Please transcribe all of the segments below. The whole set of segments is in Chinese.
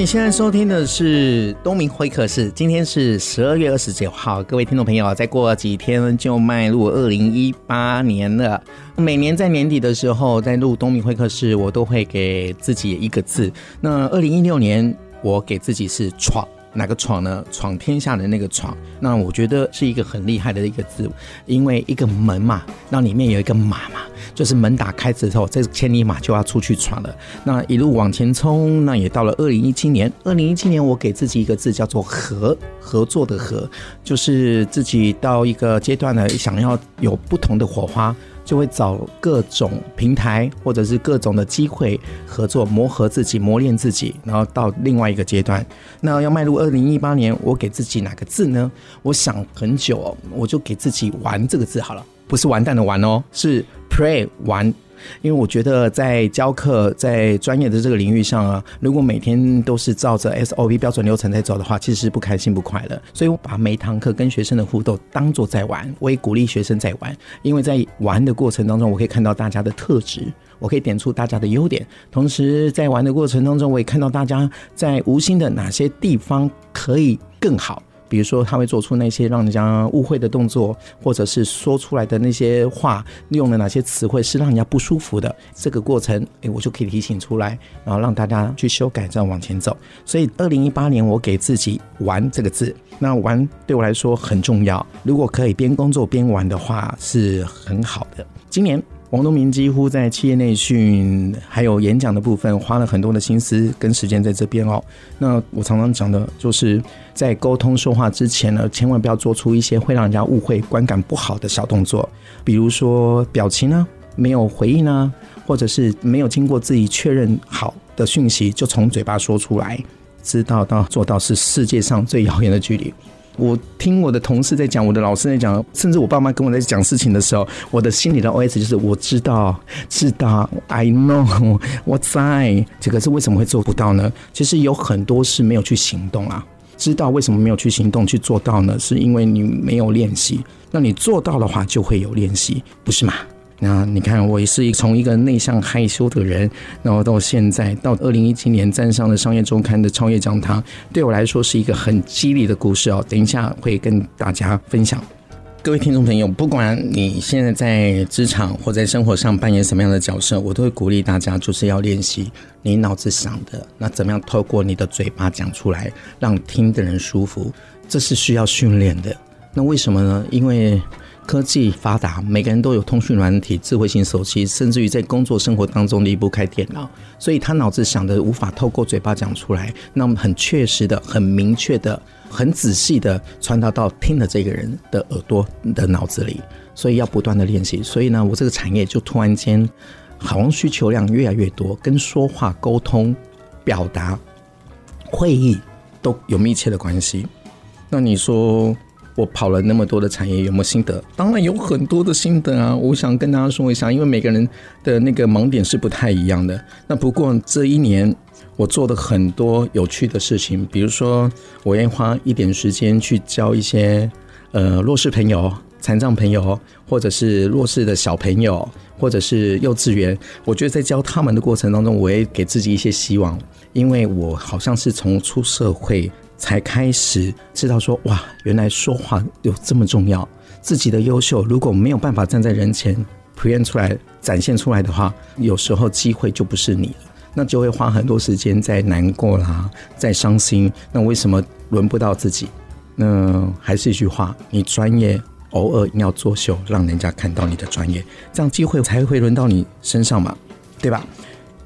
你现在收听的是东明会客室，今天是十二月二十九号，各位听众朋友，再过几天就迈入二零一八年了。每年在年底的时候，在录东明会客室，我都会给自己一个字。那二零一六年，我给自己是闯。哪个闯呢？闯天下的那个闯，那我觉得是一个很厉害的一个字，因为一个门嘛，那里面有一个马嘛，就是门打开之后，这千里马就要出去闯了。那一路往前冲，那也到了二零一七年。二零一七年，我给自己一个字叫做合，合作的合，就是自己到一个阶段呢，想要有不同的火花。就会找各种平台或者是各种的机会合作，磨合自己，磨练自己，然后到另外一个阶段。那要迈入二零一八年，我给自己哪个字呢？我想很久哦，我就给自己“玩”这个字好了，不是完蛋的“玩”哦，是 pray 玩。因为我觉得在教课，在专业的这个领域上啊，如果每天都是照着 SOP 标准流程在走的话，其实是不开心不快乐。所以我把每堂课跟学生的互动当做在玩，我也鼓励学生在玩，因为在玩的过程当中，我可以看到大家的特质，我可以点出大家的优点，同时在玩的过程当中，我也看到大家在无心的哪些地方可以更好。比如说，他会做出那些让人家误会的动作，或者是说出来的那些话，用了哪些词汇是让人家不舒服的。这个过程，诶，我就可以提醒出来，然后让大家去修改，这样往前走。所以，二零一八年我给自己“玩”这个字，那“玩”对我来说很重要。如果可以边工作边玩的话，是很好的。今年。王东明几乎在企业内训还有演讲的部分花了很多的心思跟时间在这边哦。那我常常讲的就是在沟通说话之前呢，千万不要做出一些会让人家误会、观感不好的小动作，比如说表情呢没有回应呢，或者是没有经过自己确认好的讯息就从嘴巴说出来，知道到做到是世界上最遥远的距离。我听我的同事在讲，我的老师在讲，甚至我爸妈跟我在讲事情的时候，我的心里的 OS 就是我知道，知道，I know，我在。这个是为什么会做不到呢？其实有很多是没有去行动啊。知道为什么没有去行动去做到呢？是因为你没有练习。那你做到的话，就会有练习，不是吗？那你看，我也是从一个内向害羞的人，然后到现在到二零一七年站上了商业周刊的创业讲堂，对我来说是一个很激励的故事哦。等一下会跟大家分享。各位听众朋友，不管你现在在职场或在生活上扮演什么样的角色，我都会鼓励大家，就是要练习你脑子想的，那怎么样透过你的嘴巴讲出来，让听的人舒服，这是需要训练的。那为什么呢？因为科技发达，每个人都有通讯软体、智慧型手机，甚至于在工作生活当中离不开电脑，所以他脑子想的无法透过嘴巴讲出来，那么很确实的、很明确的、很仔细的传达到听的这个人的耳朵的脑子里，所以要不断的练习。所以呢，我这个产业就突然间好像需求量越来越多，跟说话、沟通、表达、会议都有密切的关系。那你说？我跑了那么多的产业，有没有心得？当然有很多的心得啊！我想跟大家说一下，因为每个人的那个盲点是不太一样的。那不过这一年我做的很多有趣的事情，比如说我愿意花一点时间去教一些呃弱势朋友、残障朋友，或者是弱势的小朋友，或者是幼稚园。我觉得在教他们的过程当中，我也给自己一些希望，因为我好像是从出社会。才开始知道说哇，原来说话有这么重要。自己的优秀如果没有办法站在人前 present 出来、展现出来的话，有时候机会就不是你了，那就会花很多时间在难过啦，在伤心。那为什么轮不到自己？那还是一句话，你专业偶尔要作秀，让人家看到你的专业，这样机会才会轮到你身上嘛，对吧？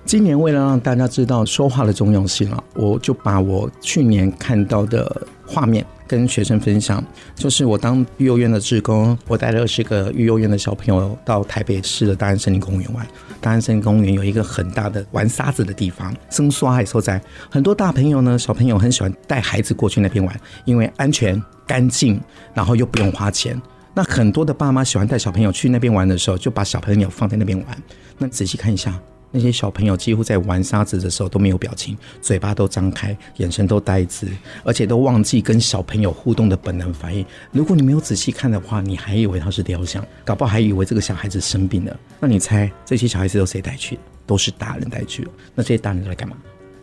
今年为了让大家知道说话的重要性啊，我就把我去年看到的画面跟学生分享。就是我当育幼院的志工，我带了二十个育幼院的小朋友到台北市的大安森林公园玩。大安森林公园有一个很大的玩沙子的地方，生刷还所在。很多大朋友呢，小朋友很喜欢带孩子过去那边玩，因为安全、干净，然后又不用花钱。那很多的爸妈喜欢带小朋友去那边玩的时候，就把小朋友放在那边玩。那仔细看一下，那些小朋友几乎在玩沙子的时候都没有表情，嘴巴都张开，眼神都呆滞，而且都忘记跟小朋友互动的本能反应。如果你没有仔细看的话，你还以为他是雕像，搞不好还以为这个小孩子生病了。那你猜这些小孩子都谁带去？都是大人带去的。那这些大人都来干嘛？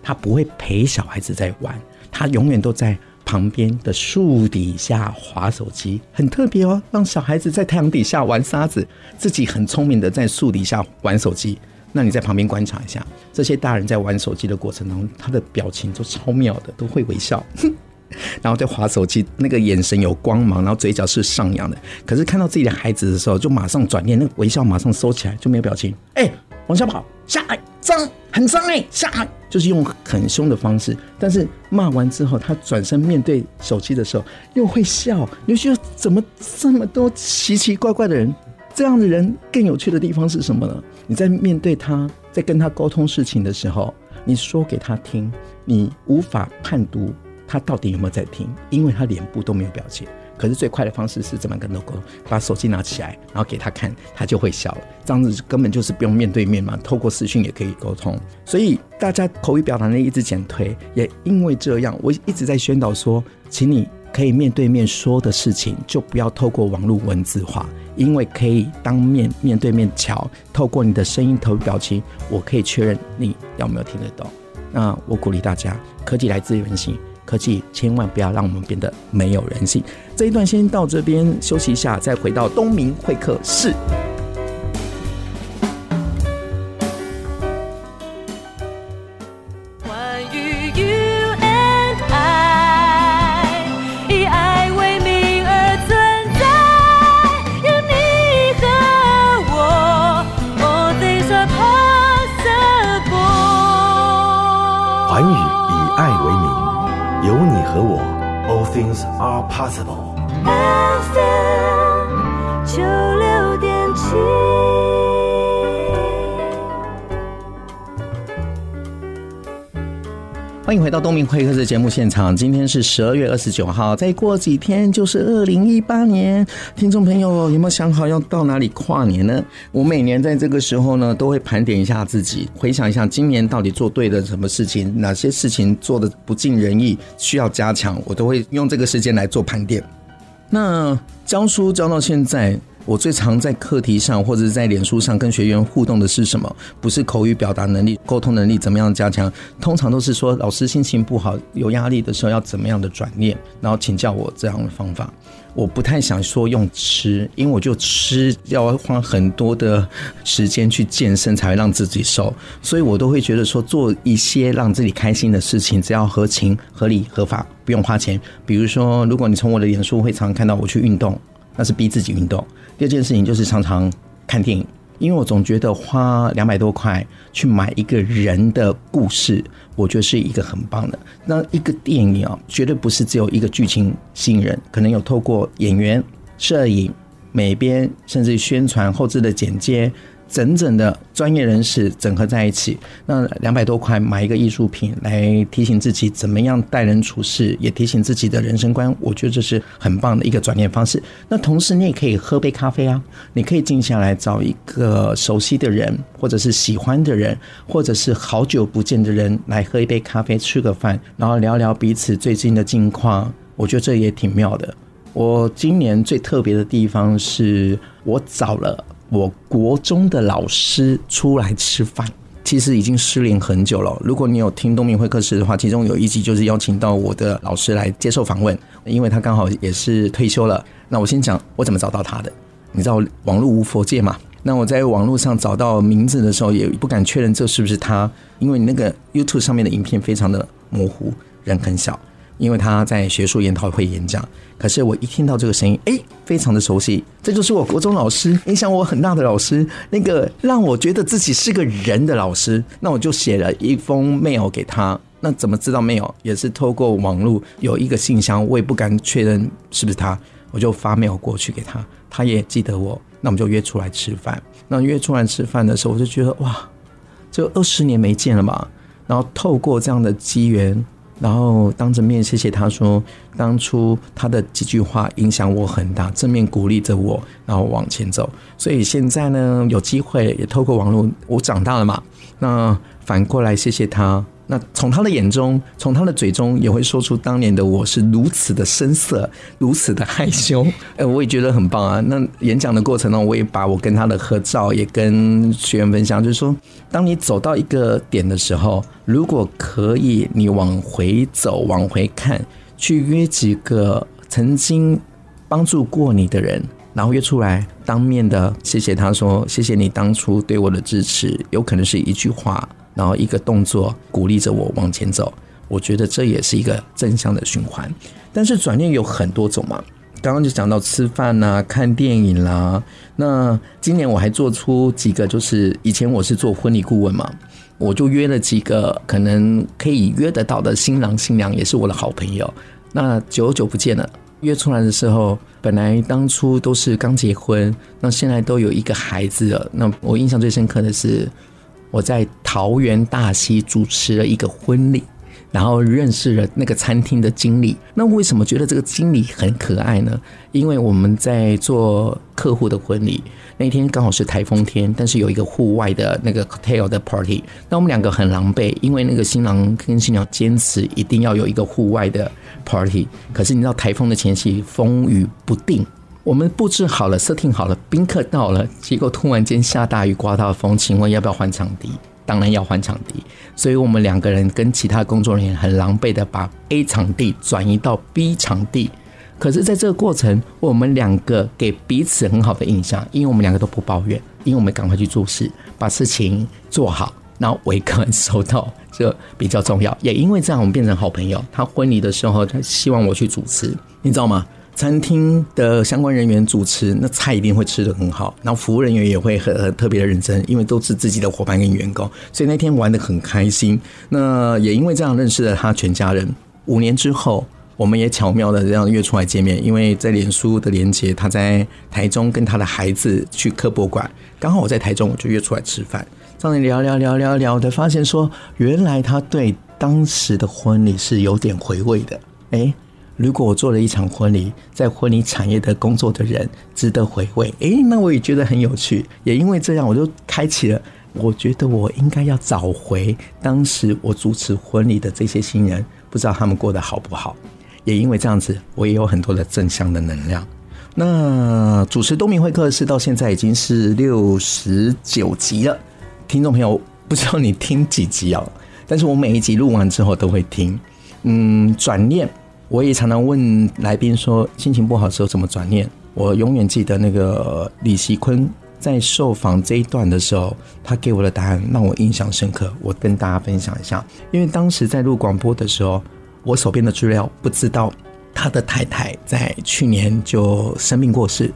他不会陪小孩子在玩，他永远都在。旁边的树底下滑手机，很特别哦。让小孩子在太阳底下玩沙子，自己很聪明的在树底下玩手机。那你在旁边观察一下，这些大人在玩手机的过程当中，他的表情都超妙的，都会微笑，然后在划手机，那个眼神有光芒，然后嘴角是上扬的。可是看到自己的孩子的时候，就马上转念，那个微笑马上收起来，就没有表情。哎，往下跑，下来，脏，很脏哎，下来。就是用很凶的方式，但是骂完之后，他转身面对手机的时候又会笑。你就觉得怎么这么多奇奇怪怪的人？这样的人更有趣的地方是什么呢？你在面对他，在跟他沟通事情的时候，你说给他听，你无法判读他到底有没有在听，因为他脸部都没有表情。可是最快的方式是怎么跟他沟通？把手机拿起来，然后给他看，他就会笑了。这样子根本就是不用面对面嘛，透过视讯也可以沟通。所以大家口语表达能力一直减退，也因为这样，我一直在宣导说，请你可以面对面说的事情，就不要透过网络文字化，因为可以当面面对面瞧，透过你的声音、头表情，我可以确认你有没有听得懂。那我鼓励大家，科技来自人性。科技千万不要让我们变得没有人性。这一段先到这边休息一下，再回到东明会客室。到东明会客室节目现场。今天是十二月二十九号，再过几天就是二零一八年。听众朋友有没有想好要到哪里跨年呢？我每年在这个时候呢，都会盘点一下自己，回想一下今年到底做对了什么事情，哪些事情做的不尽人意，需要加强，我都会用这个时间来做盘点。那教书教到现在。我最常在课题上或者是在脸书上跟学员互动的是什么？不是口语表达能力、沟通能力怎么样加强？通常都是说老师心情不好、有压力的时候要怎么样的转念，然后请教我这样的方法。我不太想说用吃，因为我就吃要花很多的时间去健身才会让自己瘦，所以我都会觉得说做一些让自己开心的事情，只要合情、合理、合法，不用花钱。比如说，如果你从我的脸书会常常看到我去运动。那是逼自己运动。第二件事情就是常常看电影，因为我总觉得花两百多块去买一个人的故事，我觉得是一个很棒的。那一个电影啊，绝对不是只有一个剧情吸引人，可能有透过演员、摄影、美编，甚至宣传后置的剪接。整整的专业人士整合在一起，那两百多块买一个艺术品来提醒自己怎么样待人处事，也提醒自己的人生观，我觉得这是很棒的一个转念方式。那同时你也可以喝杯咖啡啊，你可以静下来找一个熟悉的人，或者是喜欢的人，或者是好久不见的人来喝一杯咖啡，吃个饭，然后聊聊彼此最近的近况，我觉得这也挺妙的。我今年最特别的地方是我找了。我国中的老师出来吃饭，其实已经失联很久了。如果你有听东明会客室的话，其中有一集就是邀请到我的老师来接受访问，因为他刚好也是退休了。那我先讲我怎么找到他的。你知道网络无佛界嘛？那我在网络上找到名字的时候，也不敢确认这是不是他，因为你那个 YouTube 上面的影片非常的模糊，人很小。因为他在学术研讨会演讲，可是我一听到这个声音，哎，非常的熟悉，这就是我国中老师，影响我很大的老师，那个让我觉得自己是个人的老师，那我就写了一封 mail 给他。那怎么知道 mail？也是透过网络有一个信箱，我也不敢确认是不是他，我就发 mail 过去给他，他也记得我，那我们就约出来吃饭。那约出来吃饭的时候，我就觉得哇，这二十年没见了嘛，然后透过这样的机缘。然后当着面谢谢他说，当初他的几句话影响我很大，正面鼓励着我，然后往前走。所以现在呢，有机会也透过网络，我长大了嘛，那反过来谢谢他。那从他的眼中，从他的嘴中，也会说出当年的我是如此的生涩，如此的害羞。哎，我也觉得很棒啊。那演讲的过程中，我也把我跟他的合照也跟学员分享，就是说，当你走到一个点的时候，如果可以，你往回走，往回看，去约几个曾经帮助过你的人，然后约出来，当面的谢谢他说，谢谢你当初对我的支持，有可能是一句话。然后一个动作鼓励着我往前走，我觉得这也是一个正向的循环。但是转念有很多种嘛，刚刚就讲到吃饭呐、看电影啦、那今年我还做出几个，就是以前我是做婚礼顾问嘛，我就约了几个可能可以约得到的新郎新娘，也是我的好朋友。那久久不见了，约出来的时候，本来当初都是刚结婚，那现在都有一个孩子了。那我印象最深刻的是。我在桃园大溪主持了一个婚礼，然后认识了那个餐厅的经理。那为什么觉得这个经理很可爱呢？因为我们在做客户的婚礼，那天刚好是台风天，但是有一个户外的那个 cocktail 的 party。那我们两个很狼狈，因为那个新郎跟新娘坚持一定要有一个户外的 party。可是你知道台风的前夕，风雨不定。我们布置好了设定好了，宾客到了，结果突然间下大雨，刮大风，请问要不要换场地？当然要换场地，所以我们两个人跟其他工作人员很狼狈的把 A 场地转移到 B 场地。可是，在这个过程，我们两个给彼此很好的印象，因为我们两个都不抱怨，因为我们赶快去做事，把事情做好，然后为客收到，这比较重要。也因为这样，我们变成好朋友。他婚礼的时候，他希望我去主持，你知道吗？餐厅的相关人员主持，那菜一定会吃得很好，然后服务人员也会很很特别的认真，因为都是自己的伙伴跟员工，所以那天玩得很开心。那也因为这样认识了他全家人。五年之后，我们也巧妙的这样约出来见面，因为在脸书的连结，他在台中跟他的孩子去科博馆，刚好我在台中，我就约出来吃饭，这样聊聊聊聊聊的，发现说原来他对当时的婚礼是有点回味的，哎。如果我做了一场婚礼，在婚礼产业的工作的人值得回味，诶，那我也觉得很有趣。也因为这样，我就开启了，我觉得我应该要找回当时我主持婚礼的这些新人，不知道他们过得好不好。也因为这样子，我也有很多的正向的能量。那主持东明会客室到现在已经是六十九集了，听众朋友，不知道你听几集哦？但是我每一集录完之后都会听。嗯，转念。我也常常问来宾说，心情不好的时候怎么转念？我永远记得那个李锡坤在受访这一段的时候，他给我的答案让我印象深刻。我跟大家分享一下，因为当时在录广播的时候，我手边的资料不知道他的太太在去年就生病过世。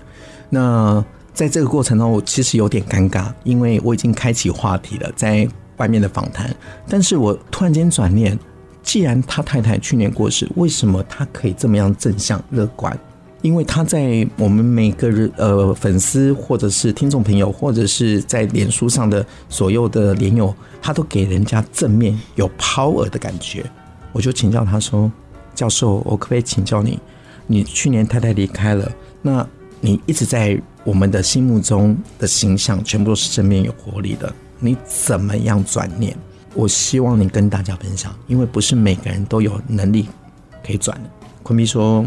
那在这个过程中，我其实有点尴尬，因为我已经开启话题了，在外面的访谈，但是我突然间转念。既然他太太去年过世，为什么他可以这么样正向乐观？因为他在我们每个人呃粉丝或者是听众朋友，或者是在脸书上的所有的连友，他都给人家正面有 power 的感觉。我就请教他说：“教授，我可不可以请教你？你去年太太离开了，那你一直在我们的心目中的形象全部都是正面有活力的，你怎么样转念？”我希望你跟大家分享，因为不是每个人都有能力可以转的。坤比说，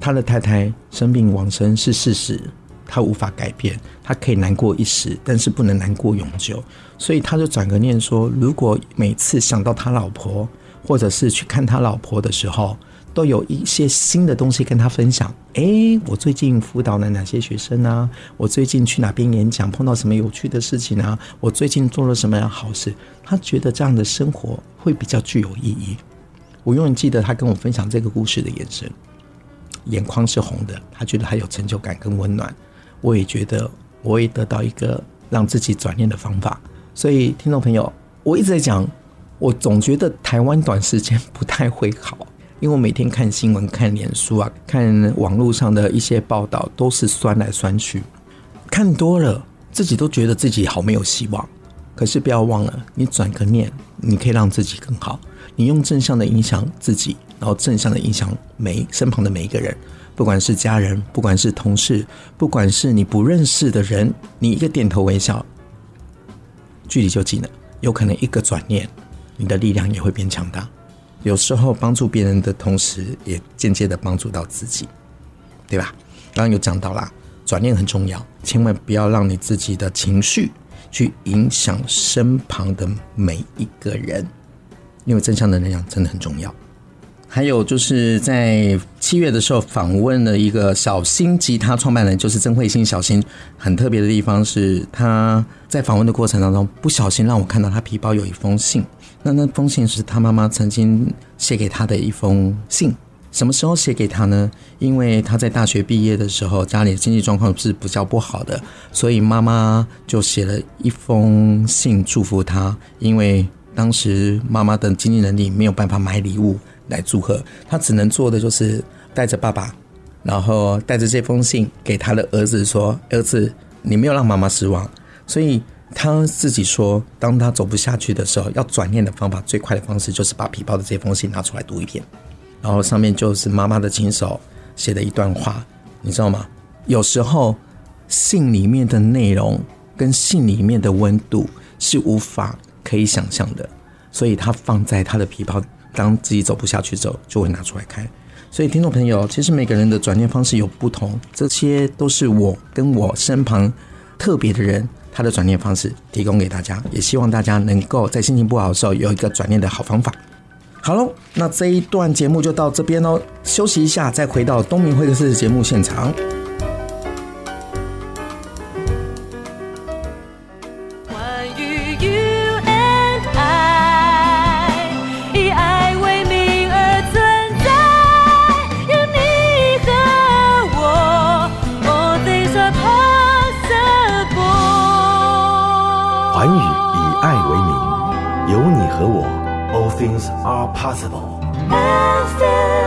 他的太太生病往生是事实，他无法改变，他可以难过一时，但是不能难过永久。所以他就转个念说，如果每次想到他老婆，或者是去看他老婆的时候，都有一些新的东西跟他分享。诶，我最近辅导了哪些学生啊？我最近去哪边演讲，碰到什么有趣的事情啊？我最近做了什么样好事？他觉得这样的生活会比较具有意义。我永远记得他跟我分享这个故事的眼神，眼眶是红的。他觉得他有成就感跟温暖。我也觉得我也得到一个让自己转念的方法。所以，听众朋友，我一直在讲，我总觉得台湾短时间不太会好。因为我每天看新闻、看脸书啊，看网络上的一些报道，都是酸来酸去，看多了自己都觉得自己好没有希望。可是不要忘了，你转个念，你可以让自己更好。你用正向的影响自己，然后正向的影响每身旁的每一个人，不管是家人，不管是同事，不管是你不认识的人，你一个点头微笑，距离就近了。有可能一个转念，你的力量也会变强大。有时候帮助别人的同时，也间接的帮助到自己，对吧？刚刚有讲到啦，转念很重要，千万不要让你自己的情绪去影响身旁的每一个人，因为正向的能量真的很重要。还有就是在七月的时候访问了一个小新吉他创办人，就是曾慧欣小新。很特别的地方是，他在访问的过程当中，不小心让我看到他皮包有一封信。那那封信是他妈妈曾经写给他的一封信。什么时候写给他呢？因为他在大学毕业的时候，家里的经济状况是比较不好的，所以妈妈就写了一封信祝福他。因为当时妈妈的经济能力没有办法买礼物。来祝贺他，只能做的就是带着爸爸，然后带着这封信给他的儿子说：“儿子，你没有让妈妈失望。”所以他自己说，当他走不下去的时候，要转念的方法最快的方式就是把皮包的这封信拿出来读一遍，然后上面就是妈妈的亲手写的一段话，你知道吗？有时候信里面的内容跟信里面的温度是无法可以想象的，所以他放在他的皮包。当自己走不下去之后，就会拿出来看。所以，听众朋友，其实每个人的转念方式有不同，这些都是我跟我身旁特别的人他的转念方式提供给大家，也希望大家能够在心情不好的时候有一个转念的好方法。好喽，那这一段节目就到这边喽，休息一下，再回到东明会客室的节目现场。Possible.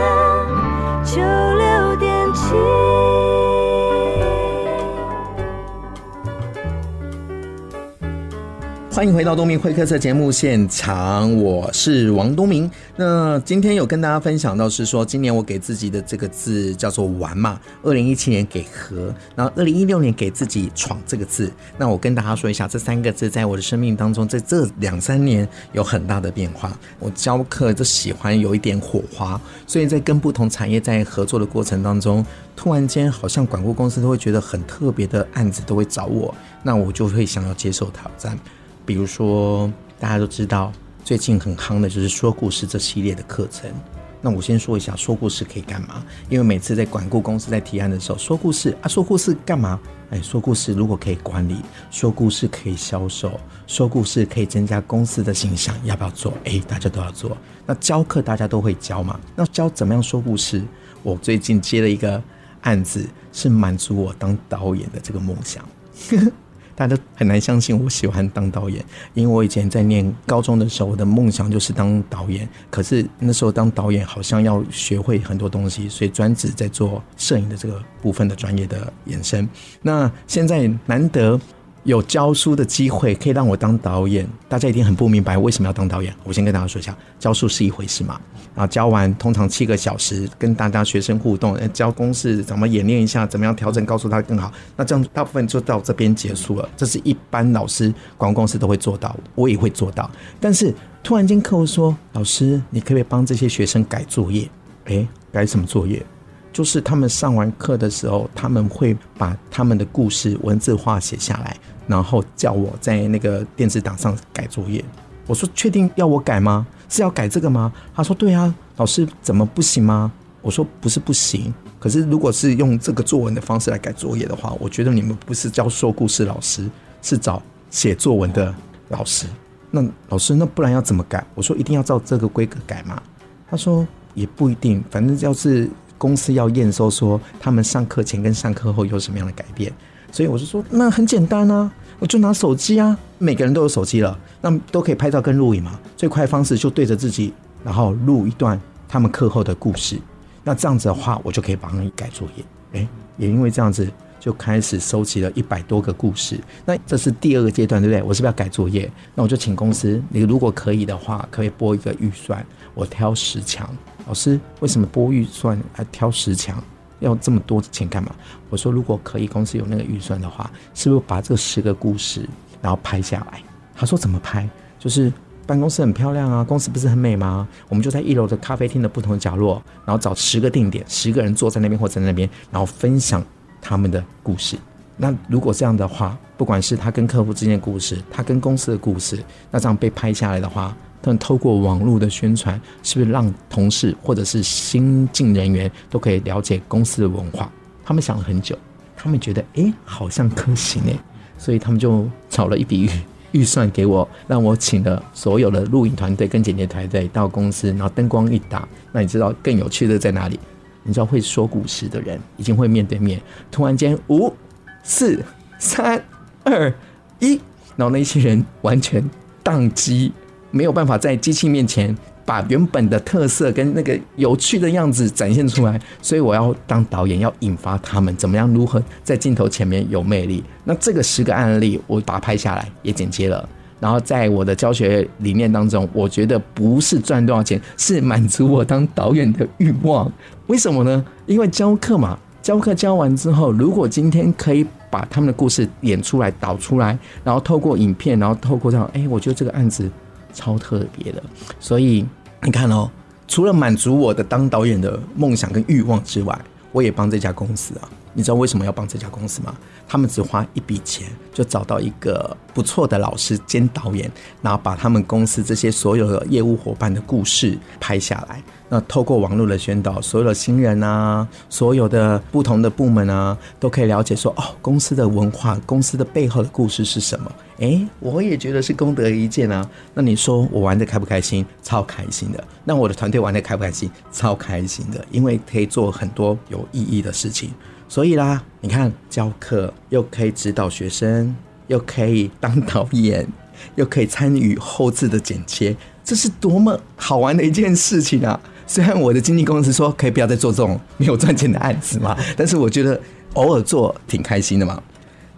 欢迎回到东明会客室节目现场，我是王东明。那今天有跟大家分享到是说，今年我给自己的这个字叫做“玩”嘛。二零一七年给“和”，然后二零一六年给自己“闯”这个字。那我跟大家说一下，这三个字在我的生命当中，在这两三年有很大的变化。我教课就喜欢有一点火花，所以在跟不同产业在合作的过程当中，突然间好像管顾公司都会觉得很特别的案子都会找我，那我就会想要接受挑战。比如说，大家都知道最近很夯的就是说故事这系列的课程。那我先说一下，说故事可以干嘛？因为每次在管顾公司在提案的时候，说故事啊，说故事干嘛？哎，说故事如果可以管理，说故事可以销售，说故事可以增加公司的形象，要不要做？哎，大家都要做。那教课大家都会教嘛？那教怎么样说故事？我最近接了一个案子，是满足我当导演的这个梦想。大家很难相信我喜欢当导演，因为我以前在念高中的时候，我的梦想就是当导演。可是那时候当导演好像要学会很多东西，所以专职在做摄影的这个部分的专业的延伸。那现在难得。有教书的机会可以让我当导演，大家一定很不明白为什么要当导演。我先跟大家说一下，教书是一回事嘛，啊，教完通常七个小时，跟大家学生互动，教公式怎么演练一下，怎么样调整，告诉他更好。那这样大部分就到这边结束了，这是一般老师、广告公司都会做到，我也会做到。但是突然间客户说：“老师，你可不可以帮这些学生改作业？”诶，改什么作业？就是他们上完课的时候，他们会把他们的故事文字化写下来。然后叫我在那个电子档上改作业，我说，确定要我改吗？是要改这个吗？他说对啊，老师怎么不行吗？我说不是不行，可是如果是用这个作文的方式来改作业的话，我觉得你们不是教说故事老师，是找写作文的老师。那老师，那不然要怎么改？我说一定要照这个规格改吗？他说也不一定，反正要是公司要验收说他们上课前跟上课后有什么样的改变。所以我就说，那很简单啊，我就拿手机啊，每个人都有手机了，那都可以拍照跟录影嘛。最快的方式就对着自己，然后录一段他们课后的故事。那这样子的话，我就可以帮你改作业。诶，也因为这样子，就开始收集了一百多个故事。那这是第二个阶段，对不对？我是不是要改作业？那我就请公司，你如果可以的话，可以拨一个预算，我挑十强。老师，为什么拨预算还挑十强？要这么多钱干嘛？我说，如果可以，公司有那个预算的话，是不是把这十个故事然后拍下来？他说怎么拍？就是。办公室很漂亮啊，公司不是很美吗？我们就在一楼的咖啡厅的不同的角落，然后找十个定点，十个人坐在那边或在那边，然后分享他们的故事。那如果这样的话，不管是他跟客户之间的故事，他跟公司的故事，那这样被拍下来的话，他们透过网络的宣传，是不是让同事或者是新进人员都可以了解公司的文化？他们想了很久，他们觉得哎，好像可行哎，所以他们就找了一笔预。算给我，让我请了所有的录影团队跟剪辑团队到公司，然后灯光一打，那你知道更有趣的在哪里？你知道会说故事的人已经会面对面，突然间五、四、三、二、一，然后那些人完全宕机，没有办法在机器面前。把原本的特色跟那个有趣的样子展现出来，所以我要当导演，要引发他们怎么样如何在镜头前面有魅力。那这个十个案例，我把它拍下来，也剪接了。然后在我的教学理念当中，我觉得不是赚多少钱，是满足我当导演的欲望。为什么呢？因为教课嘛，教课教完之后，如果今天可以把他们的故事演出来、导出来，然后透过影片，然后透过这样，哎，我觉得这个案子。超特别的，所以你看哦，除了满足我的当导演的梦想跟欲望之外，我也帮这家公司啊。你知道为什么要帮这家公司吗？他们只花一笔钱就找到一个不错的老师兼导演，然后把他们公司这些所有的业务伙伴的故事拍下来。那透过网络的宣导，所有的新人啊，所有的不同的部门啊，都可以了解说哦，公司的文化，公司的背后的故事是什么？诶，我也觉得是功德一件啊。那你说我玩得开不开心？超开心的。那我的团队玩得开不开心？超开心的，因为可以做很多有意义的事情。所以啦，你看教课又可以指导学生，又可以当导演，又可以参与后置的剪切，这是多么好玩的一件事情啊！虽然我的经纪公司说可以不要再做这种没有赚钱的案子嘛，但是我觉得偶尔做挺开心的嘛。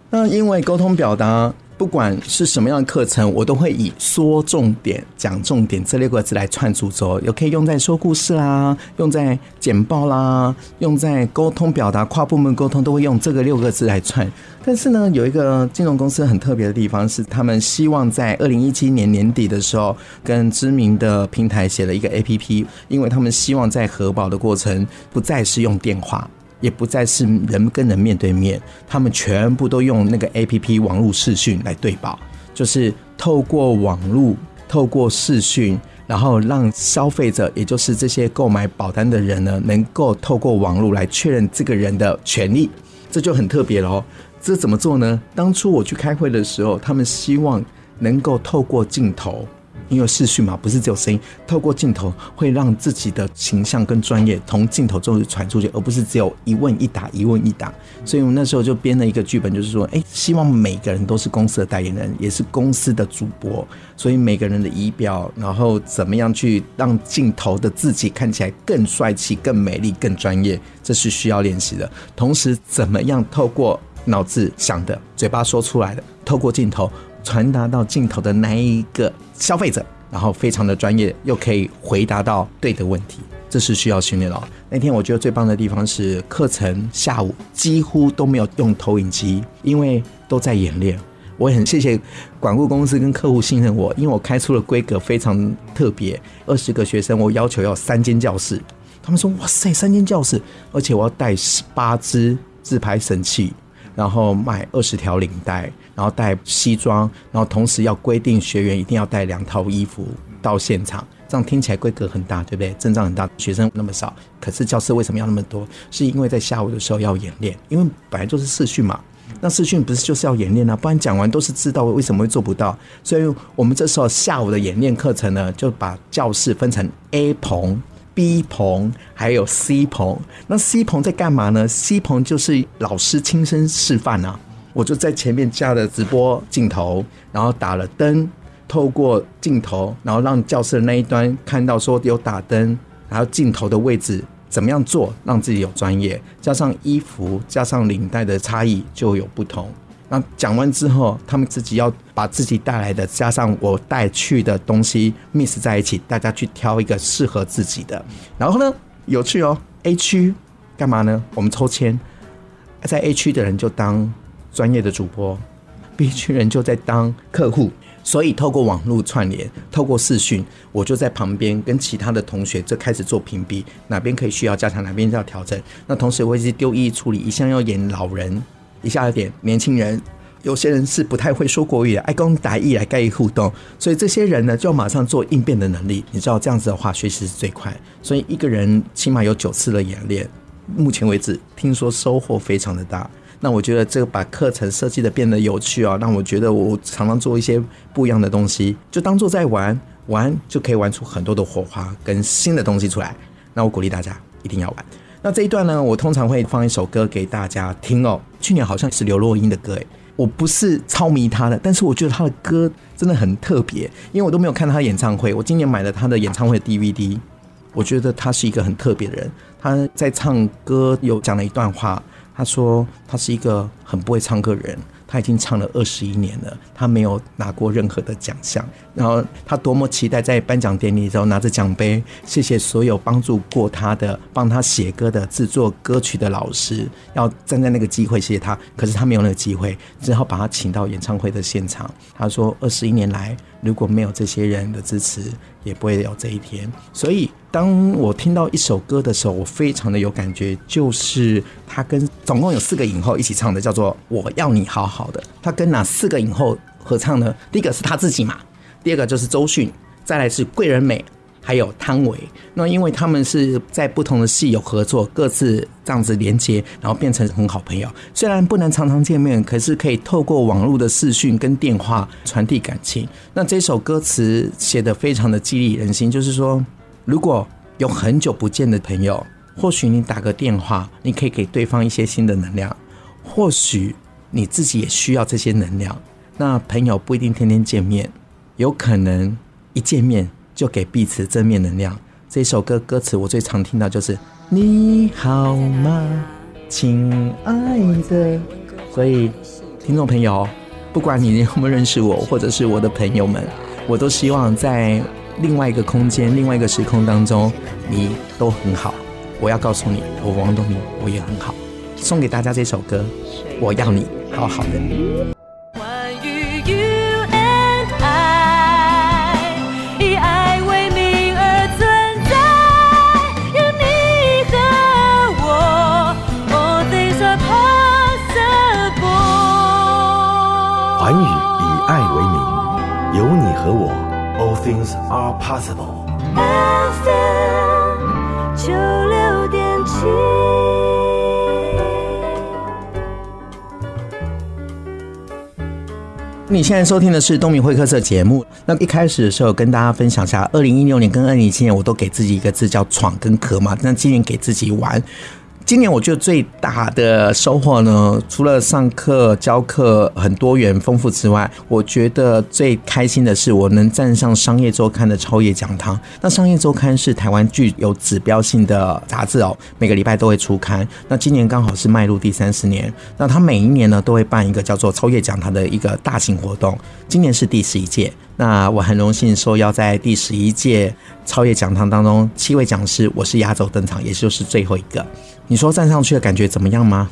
那因为沟通表达。不管是什么样的课程，我都会以说重点、讲重点这六个字来串主轴，有可以用在说故事啦，用在简报啦，用在沟通表达、跨部门沟通，都会用这个六个字来串。但是呢，有一个金融公司很特别的地方是，他们希望在二零一七年年底的时候，跟知名的平台写了一个 APP，因为他们希望在核保的过程不再是用电话。也不再是人跟人面对面，他们全部都用那个 APP 网络视讯来对保，就是透过网络、透过视讯，然后让消费者，也就是这些购买保单的人呢，能够透过网络来确认这个人的权利，这就很特别了哦。这怎么做呢？当初我去开会的时候，他们希望能够透过镜头。因为视讯嘛，不是只有声音，透过镜头会让自己的形象跟专业从镜头中传出去，而不是只有一问一答，一问一答。所以我们那时候就编了一个剧本，就是说，哎，希望每个人都是公司的代言人，也是公司的主播。所以每个人的仪表，然后怎么样去让镜头的自己看起来更帅气、更美丽、更专业，这是需要练习的。同时，怎么样透过脑子想的、嘴巴说出来的，透过镜头。传达到镜头的那一个消费者，然后非常的专业，又可以回答到对的问题，这是需要训练的。那天我觉得最棒的地方是课程下午几乎都没有用投影机，因为都在演练。我也很谢谢管顾公司跟客户信任我，因为我开出了规格非常特别，二十个学生我要求要三间教室，他们说哇塞三间教室，而且我要带十八支自拍神器。然后买二十条领带，然后带西装，然后同时要规定学员一定要带两套衣服到现场，这样听起来规格很大，对不对？阵仗很大，学生那么少，可是教室为什么要那么多？是因为在下午的时候要演练，因为本来就是试训嘛，那试训不是就是要演练啊？不然讲完都是知道为什么会做不到，所以我们这时候下午的演练课程呢，就把教室分成 A 棚。B 棚还有 C 棚，那 C 棚在干嘛呢？C 棚就是老师亲身示范啊，我就在前面架了直播镜头，然后打了灯，透过镜头，然后让教室的那一端看到说有打灯，然后镜头的位置怎么样做让自己有专业，加上衣服，加上领带的差异就有不同。那讲完之后，他们自己要把自己带来的加上我带去的东西 mix 在一起，大家去挑一个适合自己的。然后呢，有趣哦，A 区干嘛呢？我们抽签，在 A 区的人就当专业的主播，B 区人就在当客户。所以透过网络串联，透过视讯，我就在旁边跟其他的同学就开始做评比，哪边可以需要加强，哪边要调整。那同时我也是丢一处理，一向要演老人，一下要点年轻人，有些人是不太会说国语的，爱讲台语来盖以互动，所以这些人呢就要马上做应变的能力。你知道这样子的话，学习是最快。所以一个人起码有九次的演练，目前为止听说收获非常的大。那我觉得这个把课程设计的变得有趣啊，让我觉得我常常做一些不一样的东西，就当做在玩，玩就可以玩出很多的火花跟新的东西出来。那我鼓励大家一定要玩。那这一段呢，我通常会放一首歌给大家听哦。去年好像是刘若英的歌诶，我不是超迷她的，但是我觉得她的歌真的很特别，因为我都没有看她演唱会。我今年买了她的演唱会 DVD，我觉得她是一个很特别的人。她在唱歌有讲了一段话。他说：“他是一个很不会唱歌的人，他已经唱了二十一年了，他没有拿过任何的奖项。然后他多么期待在颁奖典礼的时候拿着奖杯，谢谢所有帮助过他的、帮他写歌的、制作歌曲的老师，要站在那个机会谢谢他。可是他没有那个机会，只好把他请到演唱会的现场。他说：二十一年来，如果没有这些人的支持，也不会有这一天。所以。”当我听到一首歌的时候，我非常的有感觉，就是他跟总共有四个影后一起唱的，叫做《我要你好好的》。他跟哪四个影后合唱呢？第一个是他自己嘛，第二个就是周迅，再来是桂纶镁。还有汤唯，那因为他们是在不同的戏有合作，各自这样子连接，然后变成很好朋友。虽然不能常常见面，可是可以透过网络的视讯跟电话传递感情。那这首歌词写得非常的激励人心，就是说。如果有很久不见的朋友，或许你打个电话，你可以给对方一些新的能量。或许你自己也需要这些能量。那朋友不一定天天见面，有可能一见面就给彼此正面能量。这首歌歌词我最常听到就是“你好吗，亲爱的”。所以听众朋友，不管你有没有认识我，或者是我的朋友们，我都希望在。另外一个空间，另外一个时空当中，你都很好。我要告诉你，我王东明，我也很好。送给大家这首歌，我要你好好的。Are possible. FM 九六点七。你现在收听的是东明会客室节目。那一开始的时候，跟大家分享一下，二零一六年跟二零一七年，我都给自己一个字叫“闯”跟“壳”嘛。那今年给自己玩。今年我觉得最大的收获呢，除了上课教课很多元丰富之外，我觉得最开心的是我能站上商业周刊的超业讲堂。那商业周刊是台湾具有指标性的杂志哦，每个礼拜都会出刊。那今年刚好是迈入第三十年，那它每一年呢都会办一个叫做超业讲堂的一个大型活动。今年是第十一届，那我很荣幸受邀在第十一届超越讲堂当中，七位讲师，我是压轴登场，也就是最后一个。你说站上去的感觉怎么样吗？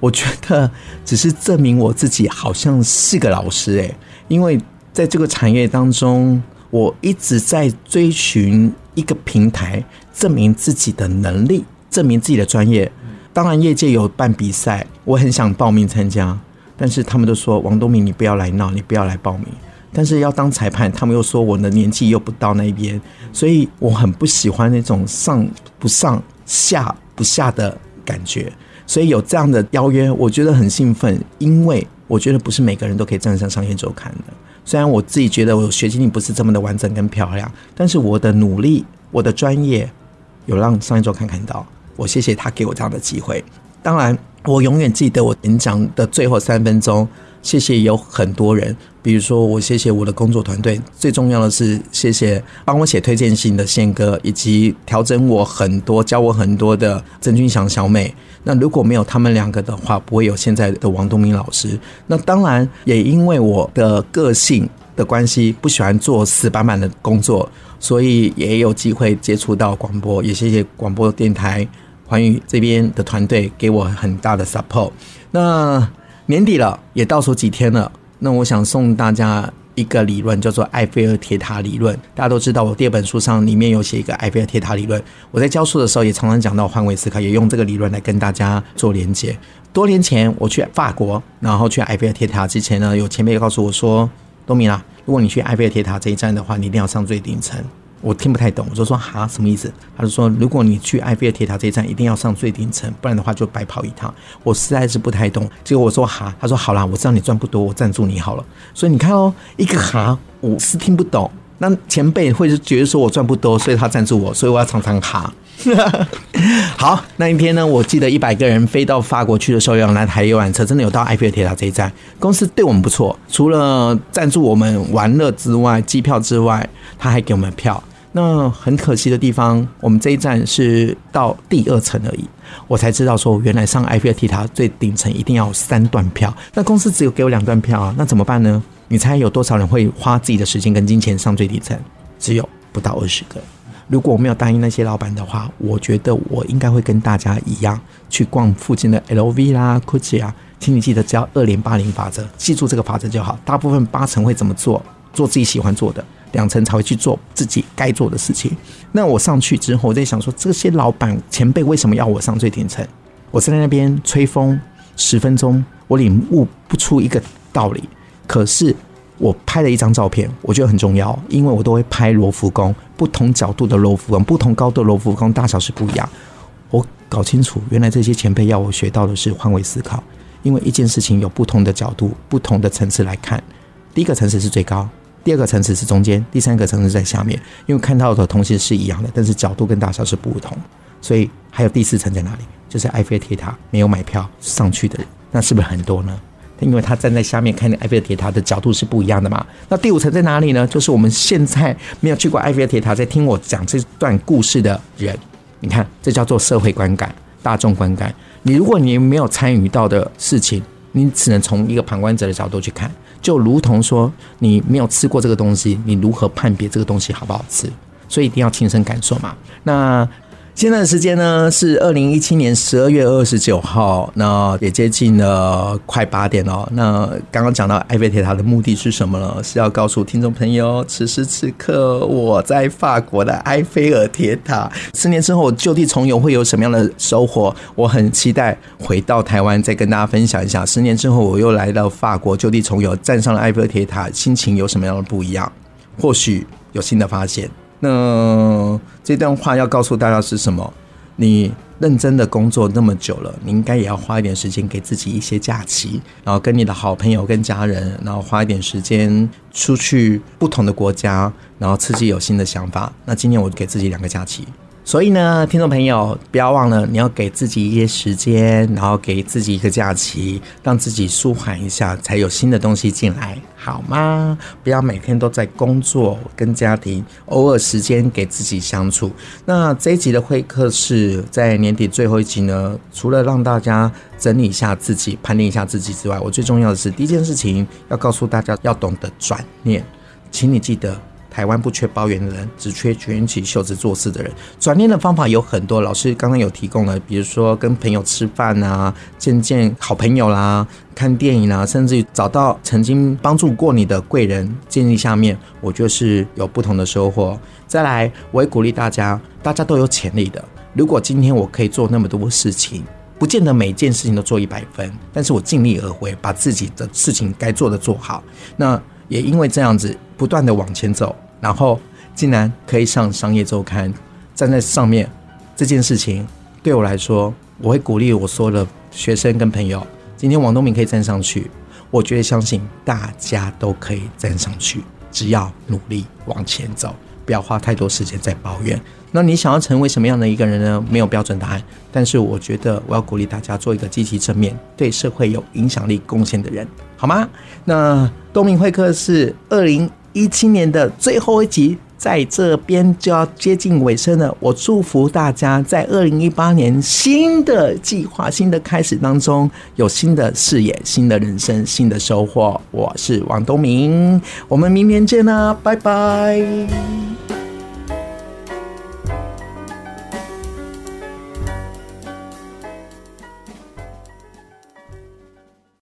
我觉得只是证明我自己好像是个老师诶，因为在这个产业当中，我一直在追寻一个平台，证明自己的能力，证明自己的专业。当然，业界有办比赛，我很想报名参加，但是他们都说王东明，你不要来闹，你不要来报名。但是要当裁判，他们又说我的年纪又不到那边，所以我很不喜欢那种上不上下。不下的感觉，所以有这样的邀约，我觉得很兴奋，因为我觉得不是每个人都可以站上商业周刊的。虽然我自己觉得我学经历不是这么的完整跟漂亮，但是我的努力，我的专业，有让商业周刊看到。我谢谢他给我这样的机会。当然，我永远记得我演讲的最后三分钟谢谢有很多人，比如说我谢谢我的工作团队，最重要的是谢谢帮我写推荐信的宪哥，以及调整我很多、教我很多的曾君祥小美。那如果没有他们两个的话，不会有现在的王东明老师。那当然也因为我的个性的关系，不喜欢做死板板的工作，所以也有机会接触到广播。也谢谢广播电台环宇这边的团队给我很大的 support。那。年底了，也倒数几天了。那我想送大家一个理论，叫做埃菲尔铁塔理论。大家都知道，我第二本书上里面有写一个埃菲尔铁塔理论。我在教书的时候也常常讲到换位思考，也用这个理论来跟大家做连接。多年前我去法国，然后去埃菲尔铁塔之前呢，有前辈告诉我说：“东明啊，如果你去埃菲尔铁塔这一站的话，你一定要上最顶层。”我听不太懂，我就说哈，什么意思？他就说，如果你去埃菲尔铁塔这一站，一定要上最顶层，不然的话就白跑一趟。我实在是不太懂。结果我说哈，他说好啦，我知道你赚不多，我赞助你好了。所以你看哦，一个哈，我是听不懂。那前辈会是觉得说我赚不多，所以他赞助我，所以我要常常哈。好，那一天呢，我记得一百个人飞到法国去的时候，要来台游览车，真的有到埃菲尔铁塔这一站。公司对我们不错，除了赞助我们玩乐之外，机票之外，他还给我们票。那很可惜的地方，我们这一站是到第二层而已，我才知道说，原来上埃菲尔铁塔最顶层一定要有三段票，那公司只有给我两段票啊，那怎么办呢？你猜有多少人会花自己的时间跟金钱上最底层？只有不到二十个。如果我没有答应那些老板的话，我觉得我应该会跟大家一样去逛附近的 LV 啦、GUCCI 啊，请你记得只要二零八零法则，记住这个法则就好。大部分八成会怎么做？做自己喜欢做的。两层才会去做自己该做的事情。那我上去之后，我在想说，这些老板前辈为什么要我上最顶层？我站在那边吹风十分钟，我领悟不出一个道理。可是我拍了一张照片，我觉得很重要，因为我都会拍罗浮宫，不同角度的罗浮宫，不同高度的罗浮宫，大小是不一样。我搞清楚，原来这些前辈要我学到的是换位思考，因为一件事情有不同的角度、不同的层次来看。第一个层次是最高。第二个层次是中间，第三个层次在下面，因为看到的东西是一样的，但是角度跟大小是不同，所以还有第四层在哪里？就是埃菲尔铁塔没有买票上去的人，那是不是很多呢？因为他站在下面看埃菲尔铁塔的角度是不一样的嘛。那第五层在哪里呢？就是我们现在没有去过埃菲尔铁塔，在听我讲这段故事的人，你看，这叫做社会观感、大众观感。你如果你没有参与到的事情，你只能从一个旁观者的角度去看。就如同说，你没有吃过这个东西，你如何判别这个东西好不好吃？所以一定要亲身感受嘛。那。现在的时间呢是二零一七年十二月二十九号，那也接近了快八点哦。那刚刚讲到埃菲尔铁塔的目的是什么呢？是要告诉听众朋友，此时此刻我在法国的埃菲尔铁塔。十年之后就地重游会有什么样的收获？我很期待回到台湾再跟大家分享一下。十年之后我又来到法国就地重游，站上了埃菲尔铁塔，心情有什么样的不一样？或许有新的发现。嗯这段话要告诉大家是什么？你认真的工作那么久了，你应该也要花一点时间给自己一些假期，然后跟你的好朋友、跟家人，然后花一点时间出去不同的国家，然后刺激有新的想法。那今年我给自己两个假期。所以呢，听众朋友，不要忘了，你要给自己一些时间，然后给自己一个假期，让自己舒缓一下，才有新的东西进来，好吗？不要每天都在工作跟家庭，偶尔时间给自己相处。那这一集的会客室在年底最后一集呢，除了让大家整理一下自己、盘点一下自己之外，我最重要的是第一件事情要告诉大家，要懂得转念，请你记得。台湾不缺抱怨的人，只缺卷起袖子做事的人。转念的方法有很多，老师刚刚有提供了，比如说跟朋友吃饭啊，见见好朋友啦，看电影啊，甚至于找到曾经帮助过你的贵人，建议下面，我觉得是有不同的收获。再来，我也鼓励大家，大家都有潜力的。如果今天我可以做那么多事情，不见得每件事情都做一百分，但是我尽力而为，把自己的事情该做的做好。那也因为这样子，不断的往前走。然后竟然可以上商业周刊，站在上面，这件事情对我来说，我会鼓励我所有的学生跟朋友。今天王东明可以站上去，我绝对相信大家都可以站上去，只要努力往前走，不要花太多时间在抱怨。那你想要成为什么样的一个人呢？没有标准答案，但是我觉得我要鼓励大家做一个积极正面、对社会有影响力、贡献的人，好吗？那东明会客室二零一七年的最后一集。在这边就要接近尾声了，我祝福大家在二零一八年新的计划、新的开始当中有新的视野、新的人生、新的收获。我是王东明，我们明年见啦，拜拜。